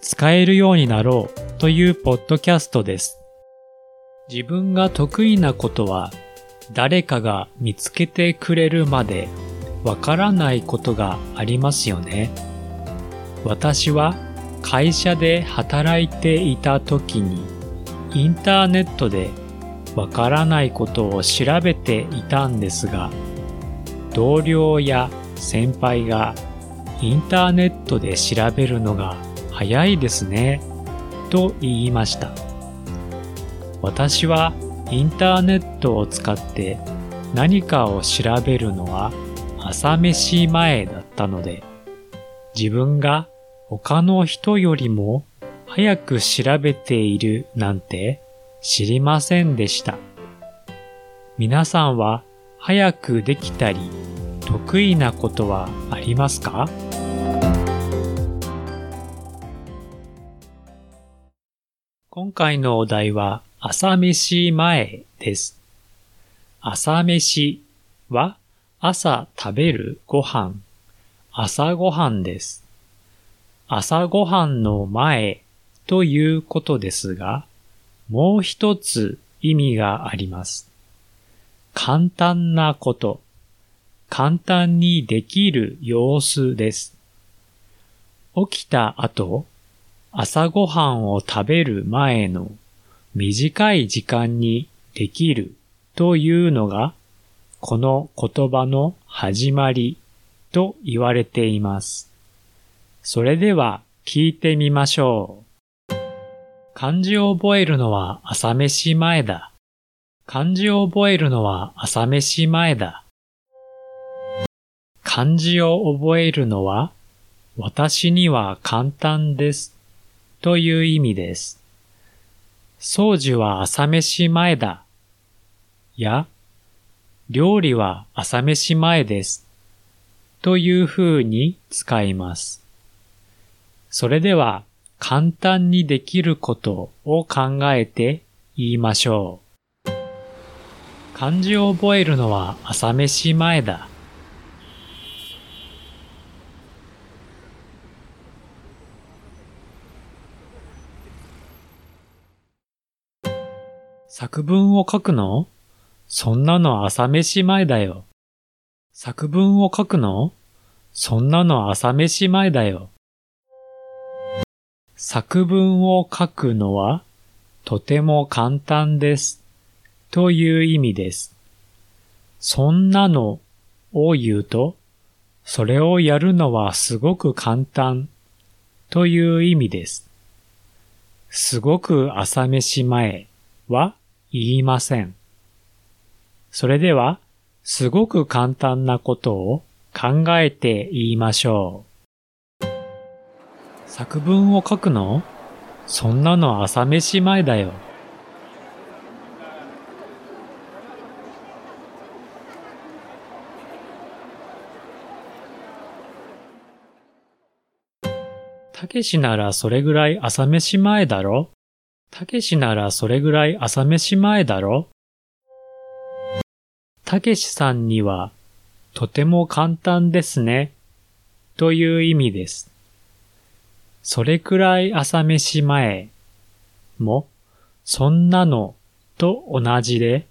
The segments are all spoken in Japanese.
使えるようになろうというポッドキャストです。自分が得意なことは誰かが見つけてくれるまでわからないことがありますよね。私は会社で働いていた時にインターネットでわからないことを調べていたんですが同僚や先輩がインターネットで調べるのが早いですね、と言いました。私はインターネットを使って何かを調べるのは朝飯前だったので、自分が他の人よりも早く調べているなんて知りませんでした。皆さんは早くできたり得意なことはありますか？今回のお題は朝飯前です。朝飯は朝食べるご飯、朝ご飯です。朝ご飯の前ということですが、もう一つ意味があります。簡単なこと、簡単にできる様子です。起きた後、朝ごはんを食べる前の短い時間にできるというのがこの言葉の始まりと言われています。それでは聞いてみましょう。漢字を覚えるのは朝飯前だ。漢字を覚えるのは朝飯前だ。漢字を覚えるのは私には簡単ですという意味です。掃除は朝飯前だ。や、料理は朝飯前です。という風に使います。それでは簡単にできることを考えて言いましょう。漢字を覚えるのは朝飯前だ。作文を書くの？そんなの朝飯前だよ。作文を書くの？そんなの朝飯前だよ。作文を書くのはとても簡単です。という意味です。そんなのを言うと、それをやるのはすごく簡単という意味です。すごく朝飯前は言いません。それでは、すごく簡単なことを考えて言いましょう。作文を書くの？そんなの朝飯前だよ。たけしならそれぐらい朝飯前だろ？たけしならそれぐらい朝飯前だろ？たけしさんにはとても簡単ですね。という意味です。それくらい朝飯前もそんなのと同じで、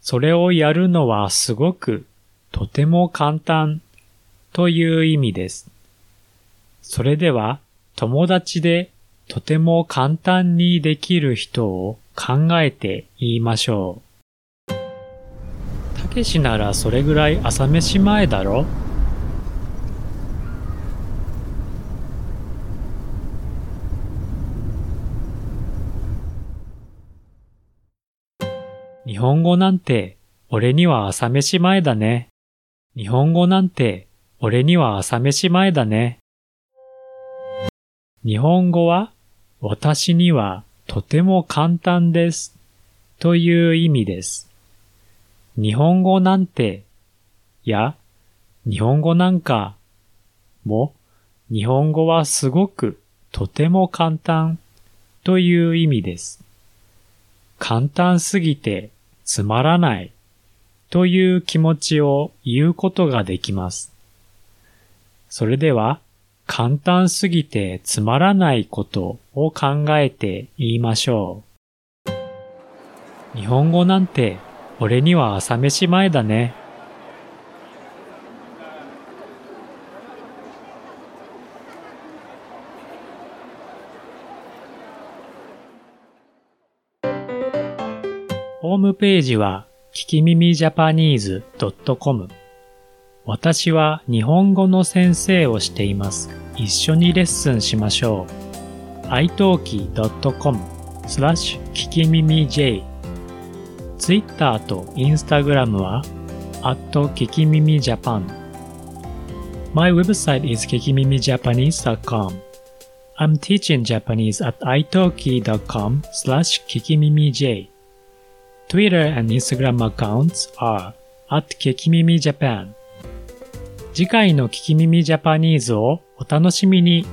それをやるのはすごくとても簡単という意味です。それでは友達でとても簡単にできる人を考えて言いましょう。たけしならそれぐらい朝飯前だろ？日本語なんて俺には朝飯前だね。日本語なんて俺には朝飯前だね。日本語は私にはとても簡単ですという意味です。日本語なんてや日本語なんかも日本語はすごくとても簡単という意味です。簡単すぎてつまらないという気持ちを言うことができます。それでは簡単すぎてつまらないことを考えて言いましょう。日本語なんて俺には朝飯前だね。ホームページは聞き耳ジャパニーズ .com 私は日本語の先生をしています。一緒にレッスンしましょう。italki.com スラッシュ聞き耳 J Twitter と Instagram は at 聞き耳 Japan My website is kikimimijapanese.com I'm teaching Japanese at italki.com slash kikimimij Twitter and Instagram accounts are at kikimimijapan 次回の聞き耳ジャパニーズをお楽しみに。